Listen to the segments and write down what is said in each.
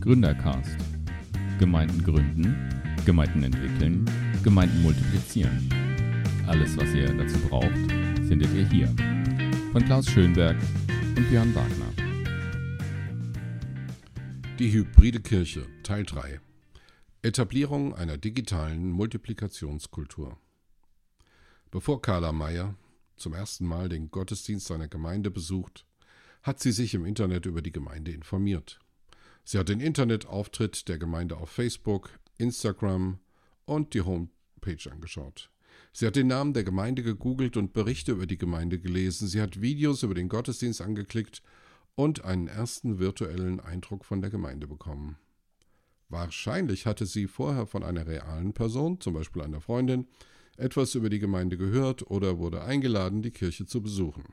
Gründercast. Gemeinden gründen, Gemeinden entwickeln, Gemeinden multiplizieren. Alles, was ihr dazu braucht, findet ihr hier. Von Klaus Schönberg und Björn Wagner. Die hybride Kirche Teil 3 Etablierung einer digitalen Multiplikationskultur Bevor Carla Meyer zum ersten Mal den Gottesdienst seiner Gemeinde besucht, hat sie sich im Internet über die Gemeinde informiert. Sie hat den Internetauftritt der Gemeinde auf Facebook, Instagram und die Homepage angeschaut. Sie hat den Namen der Gemeinde gegoogelt und Berichte über die Gemeinde gelesen. Sie hat Videos über den Gottesdienst angeklickt und einen ersten virtuellen Eindruck von der Gemeinde bekommen. Wahrscheinlich hatte sie vorher von einer realen Person, zum Beispiel einer Freundin, etwas über die Gemeinde gehört oder wurde eingeladen, die Kirche zu besuchen.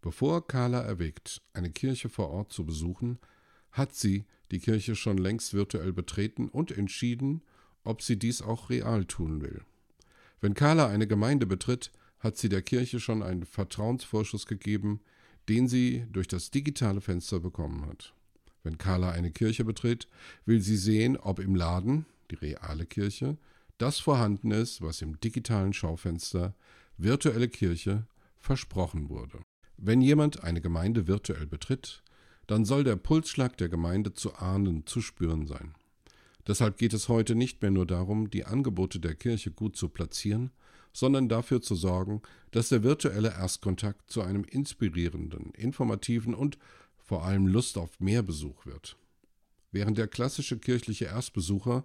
Bevor Carla erwägt, eine Kirche vor Ort zu besuchen, hat sie die Kirche schon längst virtuell betreten und entschieden, ob sie dies auch real tun will. Wenn Carla eine Gemeinde betritt, hat sie der Kirche schon einen Vertrauensvorschuss gegeben, den sie durch das digitale Fenster bekommen hat. Wenn Carla eine Kirche betritt, will sie sehen, ob im Laden, die reale Kirche, das vorhanden ist, was im digitalen Schaufenster virtuelle Kirche versprochen wurde. Wenn jemand eine Gemeinde virtuell betritt, dann soll der Pulsschlag der Gemeinde zu ahnen, zu spüren sein. Deshalb geht es heute nicht mehr nur darum, die Angebote der Kirche gut zu platzieren, sondern dafür zu sorgen, dass der virtuelle Erstkontakt zu einem inspirierenden, informativen und vor allem Lust auf mehr Besuch wird. Während der klassische kirchliche Erstbesucher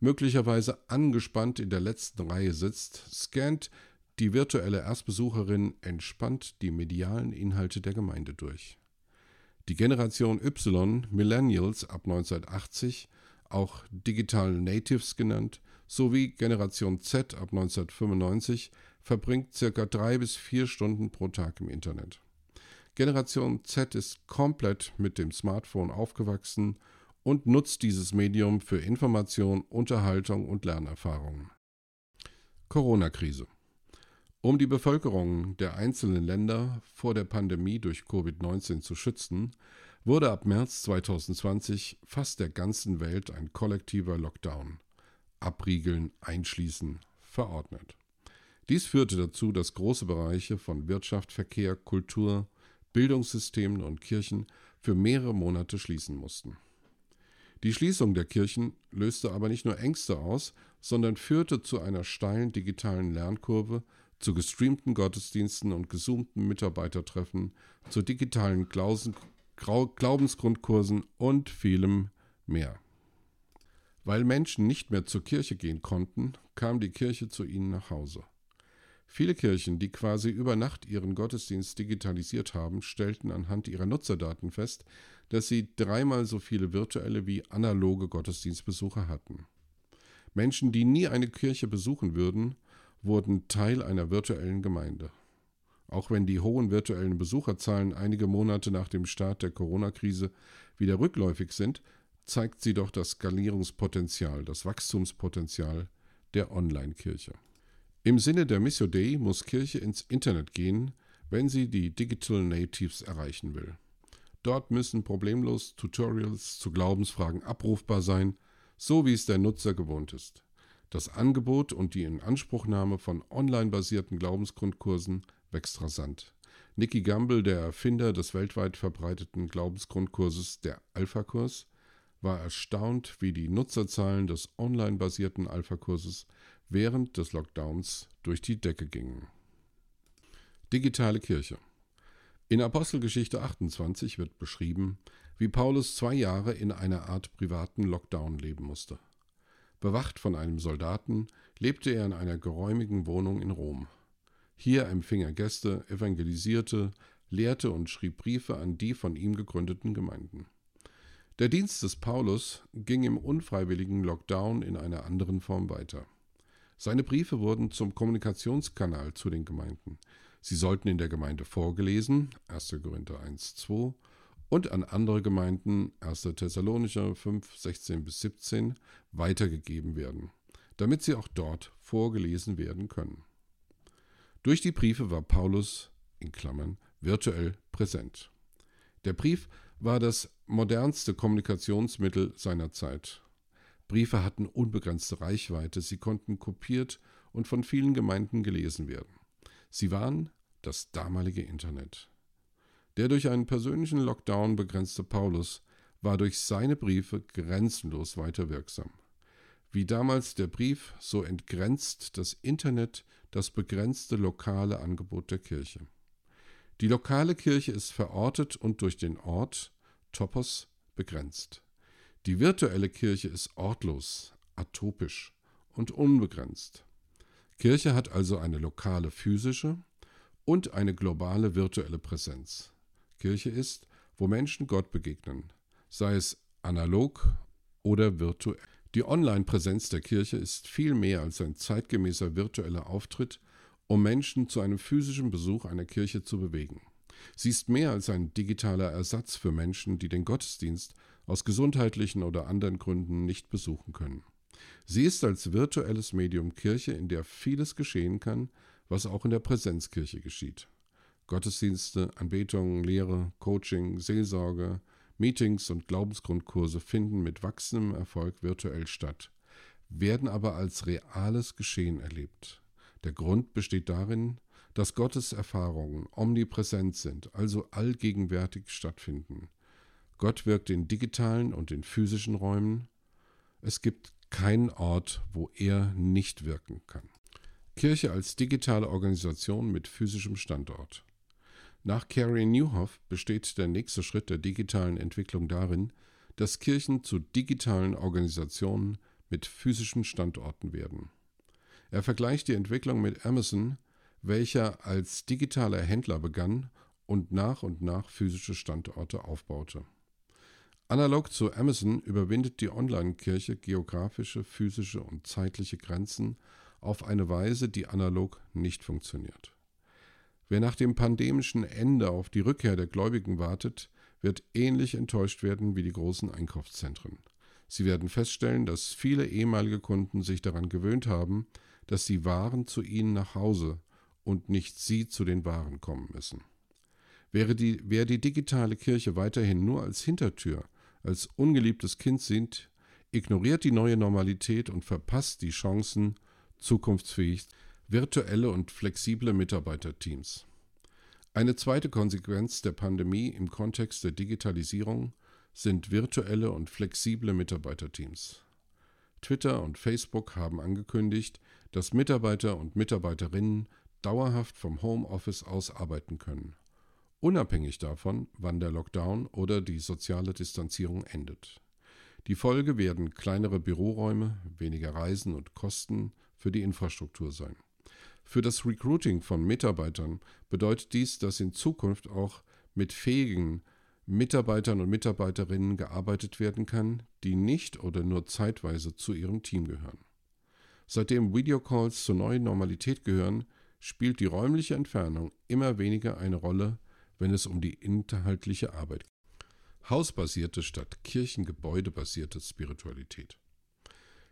möglicherweise angespannt in der letzten Reihe sitzt, scannt die virtuelle Erstbesucherin entspannt die medialen Inhalte der Gemeinde durch. Die Generation Y, Millennials ab 1980, auch Digital Natives genannt, sowie Generation Z ab 1995 verbringt circa drei bis vier Stunden pro Tag im Internet. Generation Z ist komplett mit dem Smartphone aufgewachsen und nutzt dieses Medium für Information, Unterhaltung und Lernerfahrungen. Corona-Krise um die Bevölkerung der einzelnen Länder vor der Pandemie durch Covid-19 zu schützen, wurde ab März 2020 fast der ganzen Welt ein kollektiver Lockdown, Abriegeln, Einschließen, verordnet. Dies führte dazu, dass große Bereiche von Wirtschaft, Verkehr, Kultur, Bildungssystemen und Kirchen für mehrere Monate schließen mussten. Die Schließung der Kirchen löste aber nicht nur Ängste aus, sondern führte zu einer steilen digitalen Lernkurve, zu gestreamten Gottesdiensten und gezoomten Mitarbeitertreffen, zu digitalen Glausen, Glaubensgrundkursen und vielem mehr. Weil Menschen nicht mehr zur Kirche gehen konnten, kam die Kirche zu ihnen nach Hause. Viele Kirchen, die quasi über Nacht ihren Gottesdienst digitalisiert haben, stellten anhand ihrer Nutzerdaten fest, dass sie dreimal so viele virtuelle wie analoge Gottesdienstbesucher hatten. Menschen, die nie eine Kirche besuchen würden, wurden Teil einer virtuellen Gemeinde. Auch wenn die hohen virtuellen Besucherzahlen einige Monate nach dem Start der Corona-Krise wieder rückläufig sind, zeigt sie doch das Skalierungspotenzial, das Wachstumspotenzial der Online-Kirche. Im Sinne der Missio Dei muss Kirche ins Internet gehen, wenn sie die Digital Natives erreichen will. Dort müssen problemlos Tutorials zu Glaubensfragen abrufbar sein, so wie es der Nutzer gewohnt ist. Das Angebot und die Inanspruchnahme von online-basierten Glaubensgrundkursen wächst rasant. Nicky Gamble, der Erfinder des weltweit verbreiteten Glaubensgrundkurses der Alpha-Kurs, war erstaunt, wie die Nutzerzahlen des online-basierten Alpha-Kurses während des Lockdowns durch die Decke gingen. Digitale Kirche In Apostelgeschichte 28 wird beschrieben, wie Paulus zwei Jahre in einer Art privaten Lockdown leben musste. Bewacht von einem Soldaten lebte er in einer geräumigen Wohnung in Rom. Hier empfing er Gäste, evangelisierte, lehrte und schrieb Briefe an die von ihm gegründeten Gemeinden. Der Dienst des Paulus ging im unfreiwilligen Lockdown in einer anderen Form weiter. Seine Briefe wurden zum Kommunikationskanal zu den Gemeinden. Sie sollten in der Gemeinde vorgelesen, 1. Korinther 1, 2, und an andere Gemeinden 1. Thessalonicher 5, 16 bis 17 weitergegeben werden, damit sie auch dort vorgelesen werden können. Durch die Briefe war Paulus in Klammern virtuell präsent. Der Brief war das modernste Kommunikationsmittel seiner Zeit. Briefe hatten unbegrenzte Reichweite, sie konnten kopiert und von vielen Gemeinden gelesen werden. Sie waren das damalige Internet. Der durch einen persönlichen Lockdown begrenzte Paulus war durch seine Briefe grenzenlos weiter wirksam. Wie damals der Brief, so entgrenzt das Internet das begrenzte lokale Angebot der Kirche. Die lokale Kirche ist verortet und durch den Ort, Topos, begrenzt. Die virtuelle Kirche ist ortlos, atopisch und unbegrenzt. Kirche hat also eine lokale physische und eine globale virtuelle Präsenz. Kirche ist, wo Menschen Gott begegnen, sei es analog oder virtuell. Die Online-Präsenz der Kirche ist viel mehr als ein zeitgemäßer virtueller Auftritt, um Menschen zu einem physischen Besuch einer Kirche zu bewegen. Sie ist mehr als ein digitaler Ersatz für Menschen, die den Gottesdienst aus gesundheitlichen oder anderen Gründen nicht besuchen können. Sie ist als virtuelles Medium Kirche, in der vieles geschehen kann, was auch in der Präsenzkirche geschieht. Gottesdienste, Anbetungen, Lehre, Coaching, Seelsorge, Meetings und Glaubensgrundkurse finden mit wachsendem Erfolg virtuell statt, werden aber als reales Geschehen erlebt. Der Grund besteht darin, dass Gottes Erfahrungen omnipräsent sind, also allgegenwärtig stattfinden. Gott wirkt in digitalen und in physischen Räumen. Es gibt keinen Ort, wo er nicht wirken kann. Kirche als digitale Organisation mit physischem Standort. Nach Carrie Newhoff besteht der nächste Schritt der digitalen Entwicklung darin, dass Kirchen zu digitalen Organisationen mit physischen Standorten werden. Er vergleicht die Entwicklung mit Amazon, welcher als digitaler Händler begann und nach und nach physische Standorte aufbaute. Analog zu Amazon überwindet die Online-Kirche geografische, physische und zeitliche Grenzen auf eine Weise, die analog nicht funktioniert. Wer nach dem pandemischen Ende auf die Rückkehr der Gläubigen wartet, wird ähnlich enttäuscht werden wie die großen Einkaufszentren. Sie werden feststellen, dass viele ehemalige Kunden sich daran gewöhnt haben, dass die Waren zu ihnen nach Hause und nicht sie zu den Waren kommen müssen. Wäre die, wer die digitale Kirche weiterhin nur als Hintertür als ungeliebtes Kind sind, ignoriert die neue Normalität und verpasst die Chancen, zukunftsfähig, virtuelle und flexible Mitarbeiterteams. Eine zweite Konsequenz der Pandemie im Kontext der Digitalisierung sind virtuelle und flexible Mitarbeiterteams. Twitter und Facebook haben angekündigt, dass Mitarbeiter und Mitarbeiterinnen dauerhaft vom Homeoffice aus arbeiten können unabhängig davon, wann der Lockdown oder die soziale Distanzierung endet. Die Folge werden kleinere Büroräume, weniger Reisen und Kosten für die Infrastruktur sein. Für das Recruiting von Mitarbeitern bedeutet dies, dass in Zukunft auch mit fähigen Mitarbeitern und Mitarbeiterinnen gearbeitet werden kann, die nicht oder nur zeitweise zu ihrem Team gehören. Seitdem Videocalls zur neuen Normalität gehören, spielt die räumliche Entfernung immer weniger eine Rolle wenn es um die inhaltliche Arbeit geht. Hausbasierte statt kirchengebäudebasierte Spiritualität.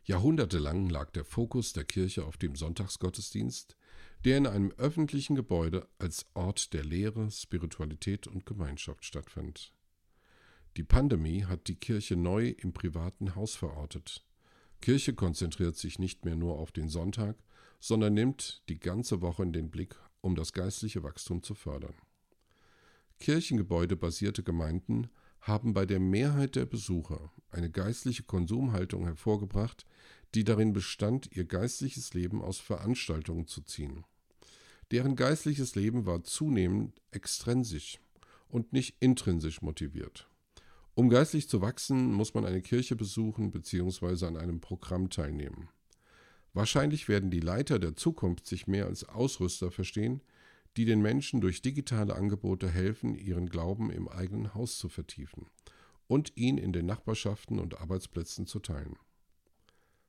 Jahrhundertelang lag der Fokus der Kirche auf dem Sonntagsgottesdienst, der in einem öffentlichen Gebäude als Ort der Lehre, Spiritualität und Gemeinschaft stattfand. Die Pandemie hat die Kirche neu im privaten Haus verortet. Kirche konzentriert sich nicht mehr nur auf den Sonntag, sondern nimmt die ganze Woche in den Blick, um das geistliche Wachstum zu fördern. Kirchengebäude-basierte Gemeinden haben bei der Mehrheit der Besucher eine geistliche Konsumhaltung hervorgebracht, die darin bestand, ihr geistliches Leben aus Veranstaltungen zu ziehen. Deren geistliches Leben war zunehmend extrinsisch und nicht intrinsisch motiviert. Um geistlich zu wachsen, muss man eine Kirche besuchen bzw. an einem Programm teilnehmen. Wahrscheinlich werden die Leiter der Zukunft sich mehr als Ausrüster verstehen, die den Menschen durch digitale Angebote helfen, ihren Glauben im eigenen Haus zu vertiefen und ihn in den Nachbarschaften und Arbeitsplätzen zu teilen.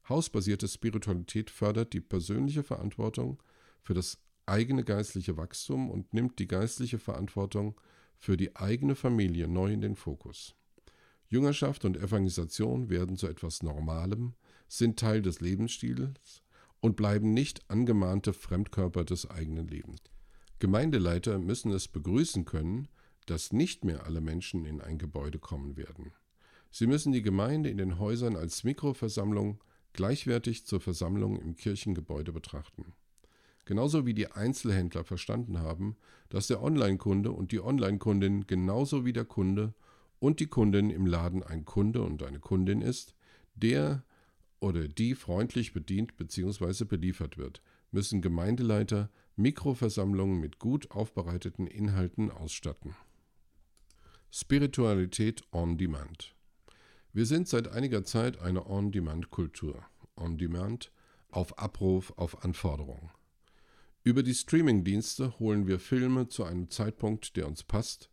Hausbasierte Spiritualität fördert die persönliche Verantwortung für das eigene geistliche Wachstum und nimmt die geistliche Verantwortung für die eigene Familie neu in den Fokus. Jüngerschaft und Evangelisation werden zu etwas Normalem, sind Teil des Lebensstils und bleiben nicht angemahnte Fremdkörper des eigenen Lebens. Gemeindeleiter müssen es begrüßen können, dass nicht mehr alle Menschen in ein Gebäude kommen werden. Sie müssen die Gemeinde in den Häusern als Mikroversammlung gleichwertig zur Versammlung im Kirchengebäude betrachten. Genauso wie die Einzelhändler verstanden haben, dass der Online-Kunde und die Online-Kundin genauso wie der Kunde und die Kundin im Laden ein Kunde und eine Kundin ist, der oder die freundlich bedient bzw. beliefert wird, müssen Gemeindeleiter Mikroversammlungen mit gut aufbereiteten Inhalten ausstatten. Spiritualität on Demand Wir sind seit einiger Zeit eine On-Demand-Kultur. On-Demand auf Abruf, auf Anforderung. Über die Streaming-Dienste holen wir Filme zu einem Zeitpunkt, der uns passt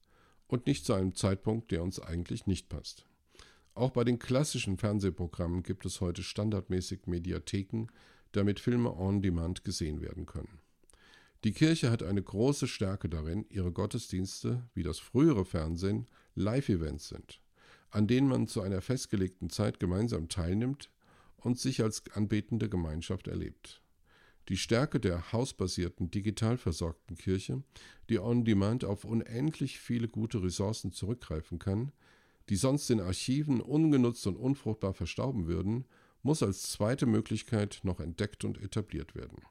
und nicht zu einem Zeitpunkt, der uns eigentlich nicht passt. Auch bei den klassischen Fernsehprogrammen gibt es heute standardmäßig Mediatheken, damit Filme on demand gesehen werden können. Die Kirche hat eine große Stärke darin, ihre Gottesdienste, wie das frühere Fernsehen, Live-Events sind, an denen man zu einer festgelegten Zeit gemeinsam teilnimmt und sich als anbetende Gemeinschaft erlebt. Die Stärke der hausbasierten, digital versorgten Kirche, die on-demand auf unendlich viele gute Ressourcen zurückgreifen kann, die sonst in Archiven ungenutzt und unfruchtbar verstauben würden, muss als zweite Möglichkeit noch entdeckt und etabliert werden.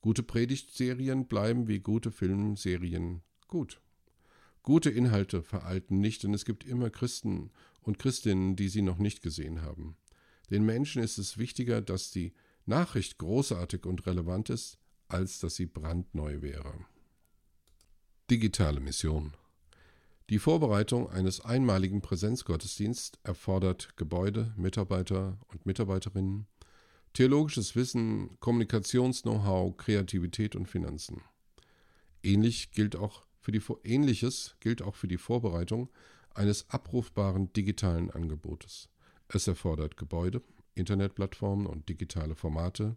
Gute Predigtserien bleiben wie gute Filmserien gut. Gute Inhalte veralten nicht, denn es gibt immer Christen und Christinnen, die sie noch nicht gesehen haben. Den Menschen ist es wichtiger, dass die Nachricht großartig und relevant ist, als dass sie brandneu wäre. Digitale Mission die Vorbereitung eines einmaligen Präsenzgottesdienstes erfordert Gebäude, Mitarbeiter und Mitarbeiterinnen, theologisches Wissen, Kommunikations-Know-how, Kreativität und Finanzen. Ähnlich gilt auch für die, Ähnliches gilt auch für die Vorbereitung eines abrufbaren digitalen Angebotes. Es erfordert Gebäude, Internetplattformen und digitale Formate,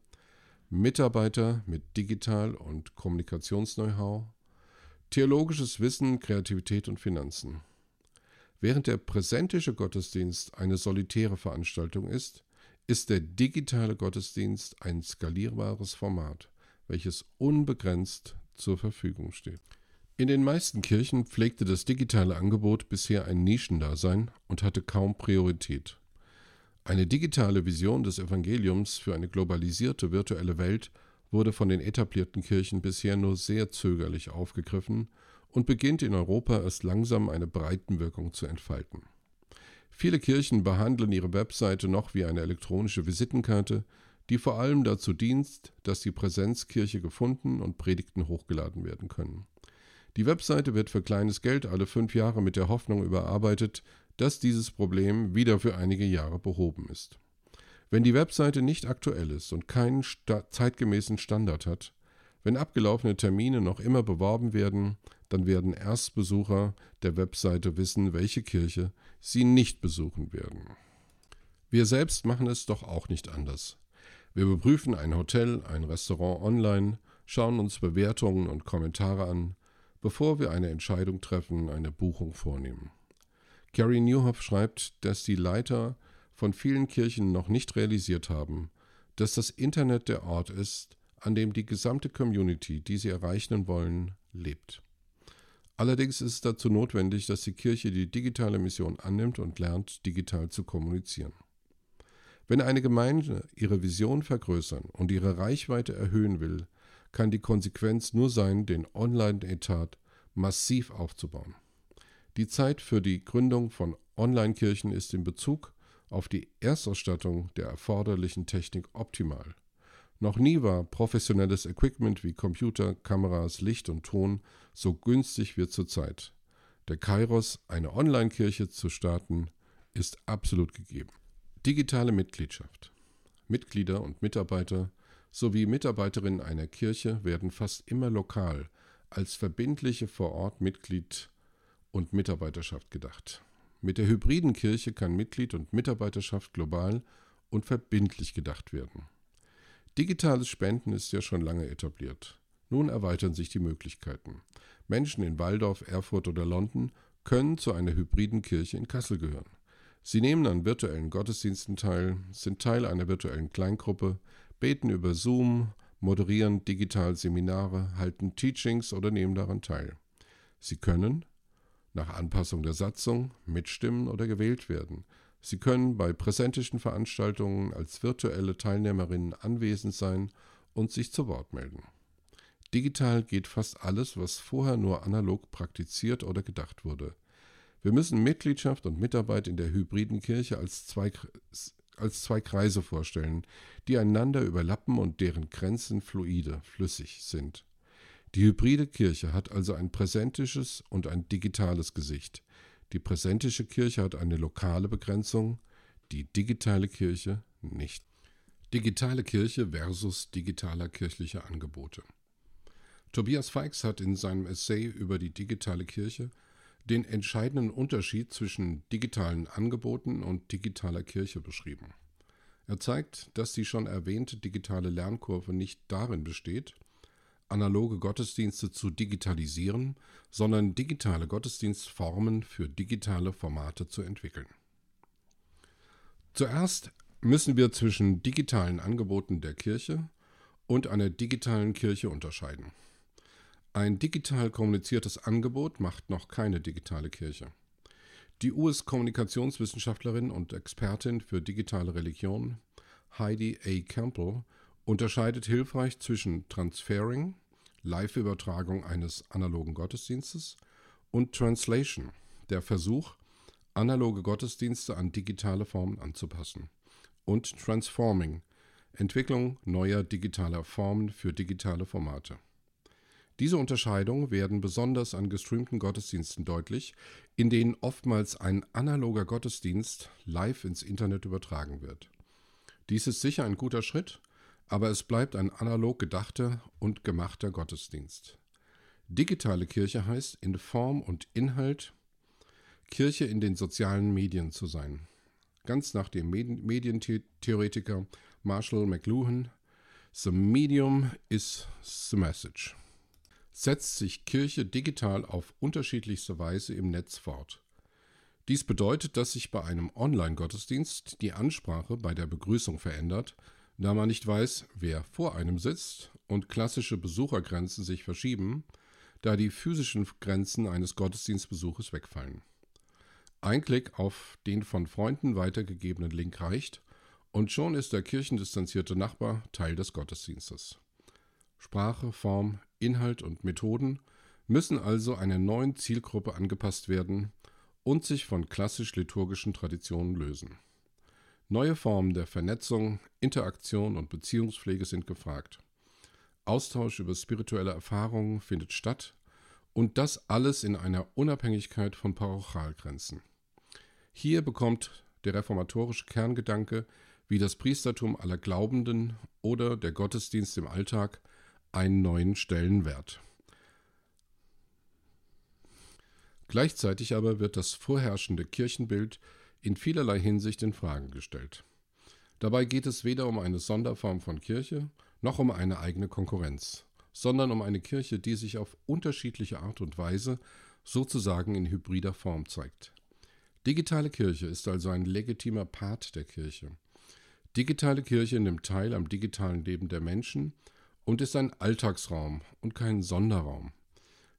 Mitarbeiter mit Digital- und Kommunikations-Know-how, Theologisches Wissen, Kreativität und Finanzen. Während der präsentische Gottesdienst eine solitäre Veranstaltung ist, ist der digitale Gottesdienst ein skalierbares Format, welches unbegrenzt zur Verfügung steht. In den meisten Kirchen pflegte das digitale Angebot bisher ein Nischendasein und hatte kaum Priorität. Eine digitale Vision des Evangeliums für eine globalisierte virtuelle Welt wurde von den etablierten Kirchen bisher nur sehr zögerlich aufgegriffen und beginnt in Europa erst langsam eine Breitenwirkung zu entfalten. Viele Kirchen behandeln ihre Webseite noch wie eine elektronische Visitenkarte, die vor allem dazu dient, dass die Präsenzkirche gefunden und Predigten hochgeladen werden können. Die Webseite wird für kleines Geld alle fünf Jahre mit der Hoffnung überarbeitet, dass dieses Problem wieder für einige Jahre behoben ist. Wenn die Webseite nicht aktuell ist und keinen zeitgemäßen Standard hat, wenn abgelaufene Termine noch immer beworben werden, dann werden Erstbesucher der Webseite wissen, welche Kirche sie nicht besuchen werden. Wir selbst machen es doch auch nicht anders. Wir überprüfen ein Hotel, ein Restaurant online, schauen uns Bewertungen und Kommentare an, bevor wir eine Entscheidung treffen, eine Buchung vornehmen. Carrie Newhoff schreibt, dass die Leiter von vielen Kirchen noch nicht realisiert haben, dass das Internet der Ort ist, an dem die gesamte Community, die sie erreichen wollen, lebt. Allerdings ist es dazu notwendig, dass die Kirche die digitale Mission annimmt und lernt, digital zu kommunizieren. Wenn eine Gemeinde ihre Vision vergrößern und ihre Reichweite erhöhen will, kann die Konsequenz nur sein, den Online-Etat massiv aufzubauen. Die Zeit für die Gründung von Online-Kirchen ist in Bezug auf die Erstausstattung der erforderlichen Technik optimal. Noch nie war professionelles Equipment wie Computer, Kameras, Licht und Ton so günstig wie zurzeit. Der Kairos, eine Online-Kirche zu starten, ist absolut gegeben. Digitale Mitgliedschaft. Mitglieder und Mitarbeiter sowie Mitarbeiterinnen einer Kirche werden fast immer lokal als verbindliche vor Ort Mitglied und Mitarbeiterschaft gedacht. Mit der hybriden Kirche kann Mitglied und Mitarbeiterschaft global und verbindlich gedacht werden. Digitales Spenden ist ja schon lange etabliert. Nun erweitern sich die Möglichkeiten. Menschen in Waldorf, Erfurt oder London können zu einer hybriden Kirche in Kassel gehören. Sie nehmen an virtuellen Gottesdiensten teil, sind Teil einer virtuellen Kleingruppe, beten über Zoom, moderieren digital Seminare, halten Teachings oder nehmen daran teil. Sie können, nach Anpassung der Satzung mitstimmen oder gewählt werden. Sie können bei präsentischen Veranstaltungen als virtuelle Teilnehmerinnen anwesend sein und sich zu Wort melden. Digital geht fast alles, was vorher nur analog praktiziert oder gedacht wurde. Wir müssen Mitgliedschaft und Mitarbeit in der hybriden Kirche als zwei, als zwei Kreise vorstellen, die einander überlappen und deren Grenzen fluide, flüssig sind. Die hybride Kirche hat also ein präsentisches und ein digitales Gesicht. Die präsentische Kirche hat eine lokale Begrenzung, die digitale Kirche nicht. Digitale Kirche versus digitaler kirchlicher Angebote. Tobias Feix hat in seinem Essay über die digitale Kirche den entscheidenden Unterschied zwischen digitalen Angeboten und digitaler Kirche beschrieben. Er zeigt, dass die schon erwähnte digitale Lernkurve nicht darin besteht, analoge Gottesdienste zu digitalisieren, sondern digitale Gottesdienstformen für digitale Formate zu entwickeln. Zuerst müssen wir zwischen digitalen Angeboten der Kirche und einer digitalen Kirche unterscheiden. Ein digital kommuniziertes Angebot macht noch keine digitale Kirche. Die US-Kommunikationswissenschaftlerin und Expertin für digitale Religion Heidi A. Campbell unterscheidet hilfreich zwischen Transferring, Live-Übertragung eines analogen Gottesdienstes, und Translation, der Versuch, analoge Gottesdienste an digitale Formen anzupassen, und Transforming, Entwicklung neuer digitaler Formen für digitale Formate. Diese Unterscheidungen werden besonders an gestreamten Gottesdiensten deutlich, in denen oftmals ein analoger Gottesdienst live ins Internet übertragen wird. Dies ist sicher ein guter Schritt, aber es bleibt ein analog gedachter und gemachter Gottesdienst. Digitale Kirche heißt, in Form und Inhalt Kirche in den sozialen Medien zu sein. Ganz nach dem Medientheoretiker Marshall McLuhan, The Medium is the Message setzt sich Kirche digital auf unterschiedlichste Weise im Netz fort. Dies bedeutet, dass sich bei einem Online-Gottesdienst die Ansprache bei der Begrüßung verändert, da man nicht weiß, wer vor einem sitzt und klassische Besuchergrenzen sich verschieben, da die physischen Grenzen eines Gottesdienstbesuches wegfallen. Ein Klick auf den von Freunden weitergegebenen Link reicht und schon ist der kirchendistanzierte Nachbar Teil des Gottesdienstes. Sprache, Form, Inhalt und Methoden müssen also einer neuen Zielgruppe angepasst werden und sich von klassisch-liturgischen Traditionen lösen. Neue Formen der Vernetzung, Interaktion und Beziehungspflege sind gefragt. Austausch über spirituelle Erfahrungen findet statt und das alles in einer Unabhängigkeit von Parochialgrenzen. Hier bekommt der reformatorische Kerngedanke wie das Priestertum aller Glaubenden oder der Gottesdienst im Alltag einen neuen Stellenwert. Gleichzeitig aber wird das vorherrschende Kirchenbild in vielerlei Hinsicht in Frage gestellt. Dabei geht es weder um eine Sonderform von Kirche noch um eine eigene Konkurrenz, sondern um eine Kirche, die sich auf unterschiedliche Art und Weise sozusagen in hybrider Form zeigt. Digitale Kirche ist also ein legitimer Part der Kirche. Digitale Kirche nimmt teil am digitalen Leben der Menschen und ist ein Alltagsraum und kein Sonderraum.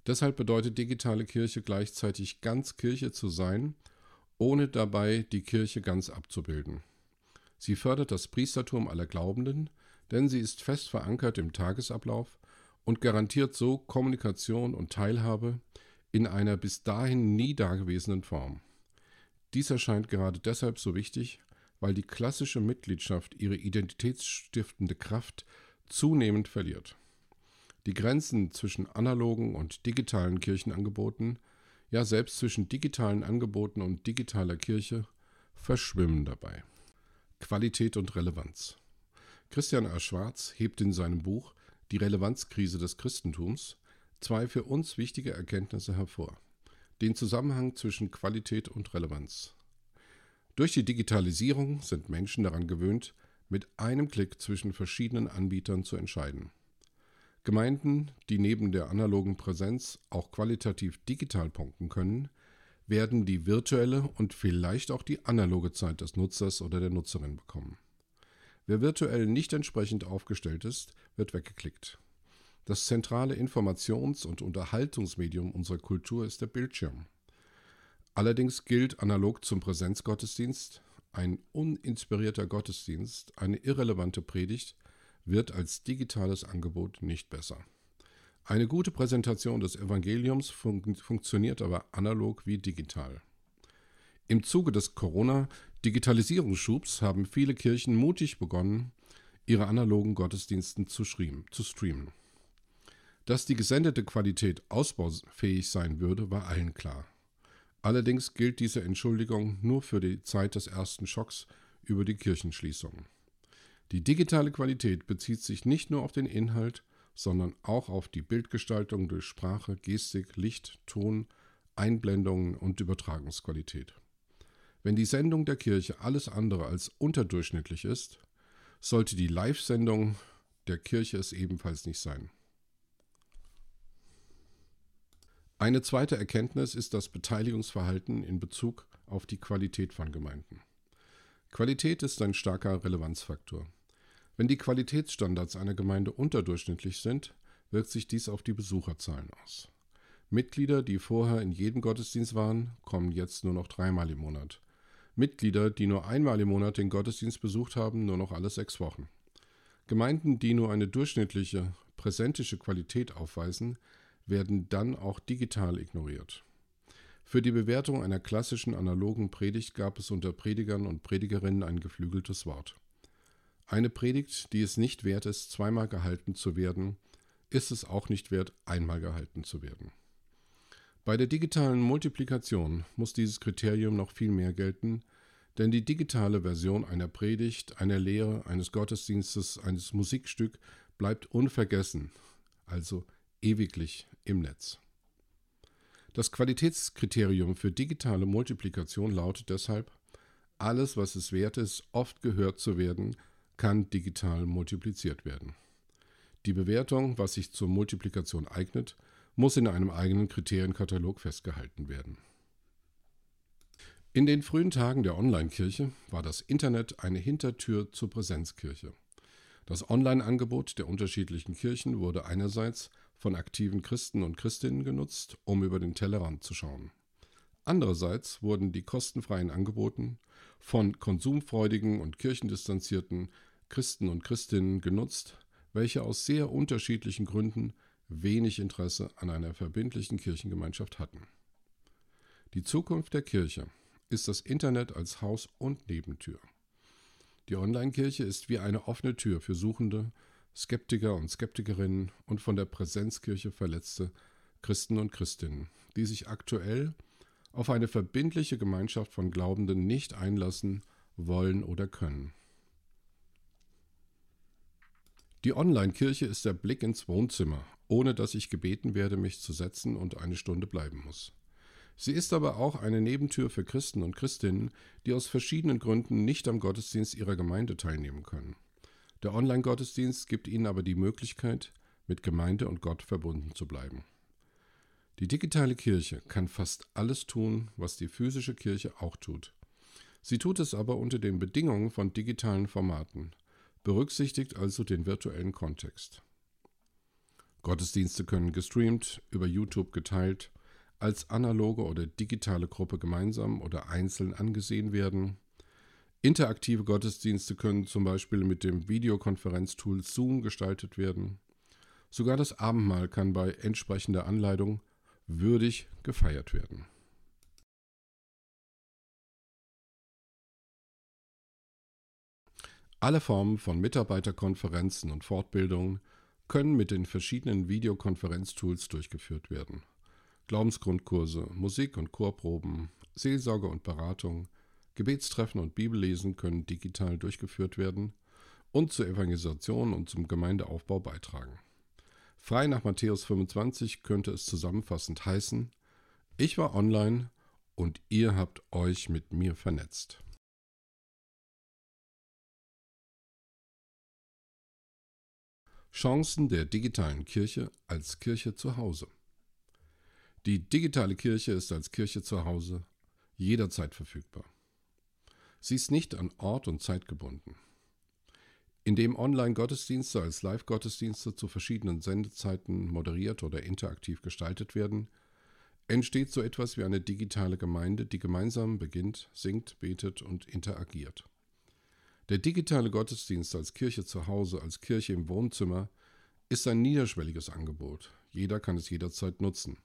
Deshalb bedeutet digitale Kirche gleichzeitig ganz Kirche zu sein, ohne dabei die Kirche ganz abzubilden. Sie fördert das Priestertum aller Glaubenden, denn sie ist fest verankert im Tagesablauf und garantiert so Kommunikation und Teilhabe in einer bis dahin nie dagewesenen Form. Dies erscheint gerade deshalb so wichtig, weil die klassische Mitgliedschaft ihre identitätsstiftende Kraft zunehmend verliert. Die Grenzen zwischen analogen und digitalen Kirchenangeboten, ja selbst zwischen digitalen Angeboten und digitaler Kirche, verschwimmen dabei. Qualität und Relevanz. Christian R. Schwarz hebt in seinem Buch Die Relevanzkrise des Christentums zwei für uns wichtige Erkenntnisse hervor. Den Zusammenhang zwischen Qualität und Relevanz. Durch die Digitalisierung sind Menschen daran gewöhnt, mit einem Klick zwischen verschiedenen Anbietern zu entscheiden. Gemeinden, die neben der analogen Präsenz auch qualitativ digital punkten können, werden die virtuelle und vielleicht auch die analoge Zeit des Nutzers oder der Nutzerin bekommen. Wer virtuell nicht entsprechend aufgestellt ist, wird weggeklickt. Das zentrale Informations- und Unterhaltungsmedium unserer Kultur ist der Bildschirm. Allerdings gilt analog zum Präsenzgottesdienst, ein uninspirierter Gottesdienst, eine irrelevante Predigt, wird als digitales Angebot nicht besser. Eine gute Präsentation des Evangeliums fun funktioniert aber analog wie digital. Im Zuge des Corona-Digitalisierungsschubs haben viele Kirchen mutig begonnen, ihre analogen Gottesdiensten zu, zu streamen. Dass die gesendete Qualität ausbaufähig sein würde, war allen klar. Allerdings gilt diese Entschuldigung nur für die Zeit des ersten Schocks über die Kirchenschließung. Die digitale Qualität bezieht sich nicht nur auf den Inhalt, sondern auch auf die Bildgestaltung durch Sprache, Gestik, Licht, Ton, Einblendungen und Übertragungsqualität. Wenn die Sendung der Kirche alles andere als unterdurchschnittlich ist, sollte die Live-Sendung der Kirche es ebenfalls nicht sein. Eine zweite Erkenntnis ist das Beteiligungsverhalten in Bezug auf die Qualität von Gemeinden. Qualität ist ein starker Relevanzfaktor. Wenn die Qualitätsstandards einer Gemeinde unterdurchschnittlich sind, wirkt sich dies auf die Besucherzahlen aus. Mitglieder, die vorher in jedem Gottesdienst waren, kommen jetzt nur noch dreimal im Monat. Mitglieder, die nur einmal im Monat den Gottesdienst besucht haben, nur noch alle sechs Wochen. Gemeinden, die nur eine durchschnittliche, präsentische Qualität aufweisen, werden dann auch digital ignoriert. Für die Bewertung einer klassischen analogen Predigt gab es unter Predigern und Predigerinnen ein geflügeltes Wort. Eine Predigt, die es nicht wert ist, zweimal gehalten zu werden, ist es auch nicht wert, einmal gehalten zu werden. Bei der digitalen Multiplikation muss dieses Kriterium noch viel mehr gelten, denn die digitale Version einer Predigt, einer Lehre, eines Gottesdienstes, eines Musikstück bleibt unvergessen, also ewiglich im Netz. Das Qualitätskriterium für digitale Multiplikation lautet deshalb, alles, was es wert ist, oft gehört zu werden, kann digital multipliziert werden. Die Bewertung, was sich zur Multiplikation eignet, muss in einem eigenen Kriterienkatalog festgehalten werden. In den frühen Tagen der Online-Kirche war das Internet eine Hintertür zur Präsenzkirche. Das Online-Angebot der unterschiedlichen Kirchen wurde einerseits von aktiven Christen und Christinnen genutzt, um über den Tellerrand zu schauen. Andererseits wurden die kostenfreien Angeboten von konsumfreudigen und kirchendistanzierten Christen und Christinnen genutzt, welche aus sehr unterschiedlichen Gründen wenig Interesse an einer verbindlichen Kirchengemeinschaft hatten. Die Zukunft der Kirche ist das Internet als Haus- und Nebentür. Die Online-Kirche ist wie eine offene Tür für Suchende, Skeptiker und Skeptikerinnen und von der Präsenzkirche verletzte Christen und Christinnen, die sich aktuell auf eine verbindliche Gemeinschaft von Glaubenden nicht einlassen wollen oder können. Die Online-Kirche ist der Blick ins Wohnzimmer, ohne dass ich gebeten werde, mich zu setzen und eine Stunde bleiben muss. Sie ist aber auch eine Nebentür für Christen und Christinnen, die aus verschiedenen Gründen nicht am Gottesdienst ihrer Gemeinde teilnehmen können. Der Online-Gottesdienst gibt ihnen aber die Möglichkeit, mit Gemeinde und Gott verbunden zu bleiben. Die digitale Kirche kann fast alles tun, was die physische Kirche auch tut. Sie tut es aber unter den Bedingungen von digitalen Formaten, berücksichtigt also den virtuellen Kontext. Gottesdienste können gestreamt, über YouTube geteilt, als analoge oder digitale Gruppe gemeinsam oder einzeln angesehen werden. Interaktive Gottesdienste können zum Beispiel mit dem Videokonferenztool Zoom gestaltet werden. Sogar das Abendmahl kann bei entsprechender Anleitung würdig gefeiert werden. Alle Formen von Mitarbeiterkonferenzen und Fortbildungen können mit den verschiedenen Videokonferenztools durchgeführt werden. Glaubensgrundkurse, Musik- und Chorproben, Seelsorge und Beratung, Gebetstreffen und Bibellesen können digital durchgeführt werden und zur Evangelisation und zum Gemeindeaufbau beitragen. Frei nach Matthäus 25 könnte es zusammenfassend heißen, ich war online und ihr habt euch mit mir vernetzt. Chancen der digitalen Kirche als Kirche zu Hause. Die digitale Kirche ist als Kirche zu Hause jederzeit verfügbar. Sie ist nicht an Ort und Zeit gebunden. Indem Online-Gottesdienste als Live-Gottesdienste zu verschiedenen Sendezeiten moderiert oder interaktiv gestaltet werden, entsteht so etwas wie eine digitale Gemeinde, die gemeinsam beginnt, singt, betet und interagiert. Der digitale Gottesdienst als Kirche zu Hause, als Kirche im Wohnzimmer, ist ein niederschwelliges Angebot. Jeder kann es jederzeit nutzen.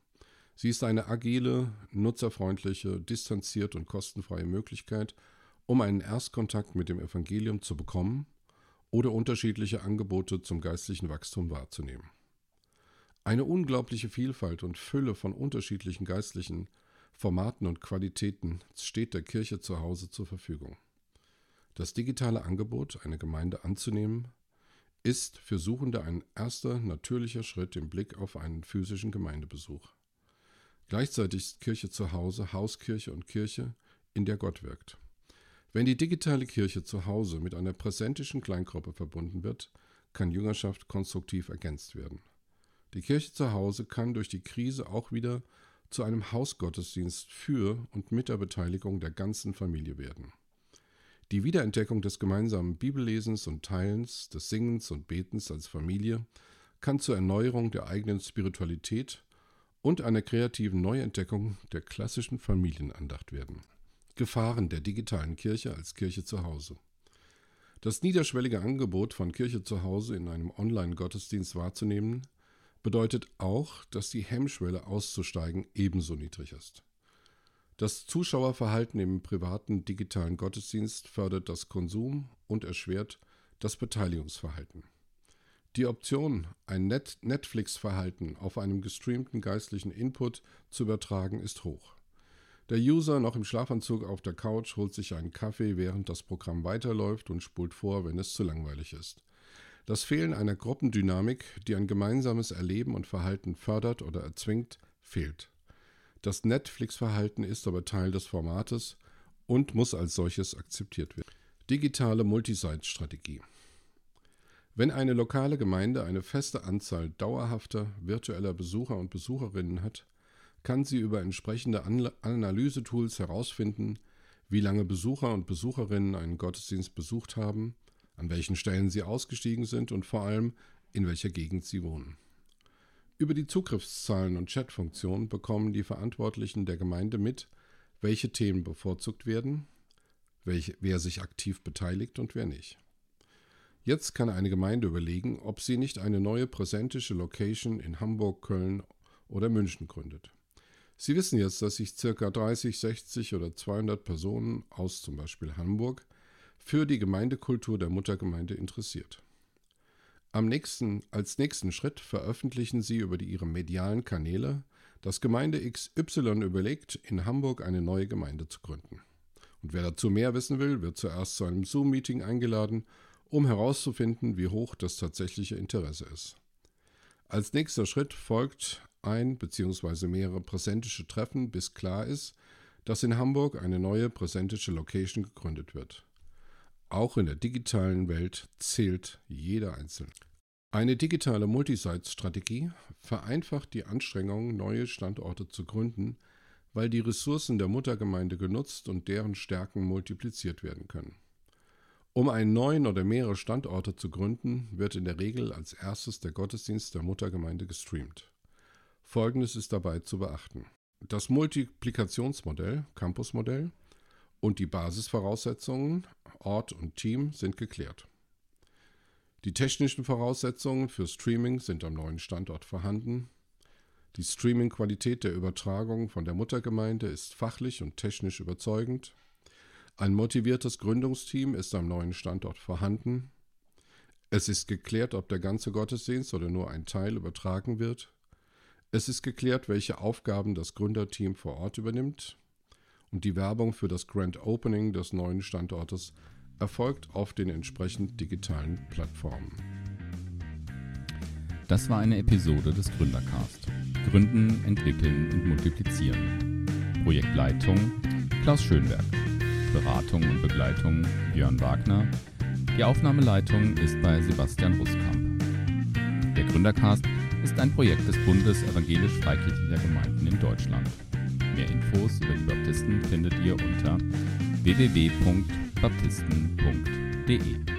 Sie ist eine agile, nutzerfreundliche, distanzierte und kostenfreie Möglichkeit, um einen Erstkontakt mit dem Evangelium zu bekommen oder unterschiedliche Angebote zum geistlichen Wachstum wahrzunehmen. Eine unglaubliche Vielfalt und Fülle von unterschiedlichen geistlichen Formaten und Qualitäten steht der Kirche zu Hause zur Verfügung. Das digitale Angebot, eine Gemeinde anzunehmen, ist für Suchende ein erster natürlicher Schritt im Blick auf einen physischen Gemeindebesuch. Gleichzeitig ist Kirche zu Hause Hauskirche und Kirche, in der Gott wirkt. Wenn die digitale Kirche zu Hause mit einer präsentischen Kleingruppe verbunden wird, kann Jüngerschaft konstruktiv ergänzt werden. Die Kirche zu Hause kann durch die Krise auch wieder zu einem Hausgottesdienst für und mit der Beteiligung der ganzen Familie werden. Die Wiederentdeckung des gemeinsamen Bibellesens und Teilens, des Singens und Betens als Familie kann zur Erneuerung der eigenen Spiritualität und einer kreativen Neuentdeckung der klassischen Familienandacht werden. Gefahren der digitalen Kirche als Kirche zu Hause. Das niederschwellige Angebot von Kirche zu Hause in einem Online-Gottesdienst wahrzunehmen, bedeutet auch, dass die Hemmschwelle auszusteigen ebenso niedrig ist. Das Zuschauerverhalten im privaten digitalen Gottesdienst fördert das Konsum und erschwert das Beteiligungsverhalten. Die Option, ein Net Netflix-Verhalten auf einem gestreamten geistlichen Input zu übertragen, ist hoch. Der User noch im Schlafanzug auf der Couch holt sich einen Kaffee, während das Programm weiterläuft und spult vor, wenn es zu langweilig ist. Das Fehlen einer Gruppendynamik, die ein gemeinsames Erleben und Verhalten fördert oder erzwingt, fehlt. Das Netflix-Verhalten ist aber Teil des Formates und muss als solches akzeptiert werden. Digitale Multisite-Strategie. Wenn eine lokale Gemeinde eine feste Anzahl dauerhafter virtueller Besucher und Besucherinnen hat, kann sie über entsprechende Analysetools herausfinden, wie lange Besucher und Besucherinnen einen Gottesdienst besucht haben, an welchen Stellen sie ausgestiegen sind und vor allem, in welcher Gegend sie wohnen. Über die Zugriffszahlen und Chatfunktionen bekommen die Verantwortlichen der Gemeinde mit, welche Themen bevorzugt werden, welche, wer sich aktiv beteiligt und wer nicht. Jetzt kann eine Gemeinde überlegen, ob sie nicht eine neue präsentische Location in Hamburg, Köln oder München gründet. Sie wissen jetzt, dass sich ca. 30, 60 oder 200 Personen aus zum Beispiel Hamburg für die Gemeindekultur der Muttergemeinde interessiert. Am nächsten, als nächsten Schritt veröffentlichen Sie über die, Ihre medialen Kanäle, dass Gemeinde XY überlegt, in Hamburg eine neue Gemeinde zu gründen. Und wer dazu mehr wissen will, wird zuerst zu einem Zoom-Meeting eingeladen, um herauszufinden, wie hoch das tatsächliche Interesse ist. Als nächster Schritt folgt ein bzw. mehrere präsentische Treffen, bis klar ist, dass in Hamburg eine neue präsentische Location gegründet wird. Auch in der digitalen Welt zählt jeder Einzelne. Eine digitale Multisite-Strategie vereinfacht die Anstrengungen, neue Standorte zu gründen, weil die Ressourcen der Muttergemeinde genutzt und deren Stärken multipliziert werden können. Um einen neuen oder mehrere Standorte zu gründen, wird in der Regel als erstes der Gottesdienst der Muttergemeinde gestreamt. Folgendes ist dabei zu beachten. Das Multiplikationsmodell, Campusmodell und die Basisvoraussetzungen, Ort und Team sind geklärt. Die technischen Voraussetzungen für Streaming sind am neuen Standort vorhanden. Die Streaming-Qualität der Übertragung von der Muttergemeinde ist fachlich und technisch überzeugend. Ein motiviertes Gründungsteam ist am neuen Standort vorhanden. Es ist geklärt, ob der ganze Gottesdienst oder nur ein Teil übertragen wird. Es ist geklärt, welche Aufgaben das Gründerteam vor Ort übernimmt und die Werbung für das Grand Opening des neuen Standortes erfolgt auf den entsprechend digitalen Plattformen. Das war eine Episode des Gründercast. Gründen, entwickeln und multiplizieren. Projektleitung Klaus Schönberg. Beratung und Begleitung Björn Wagner. Die Aufnahmeleitung ist bei Sebastian Ruskamp. Der Gründercast ist ein Projekt des Bundes evangelisch-freikirchlicher Gemeinden in Deutschland. Mehr Infos über die Baptisten findet ihr unter www.baptisten.de.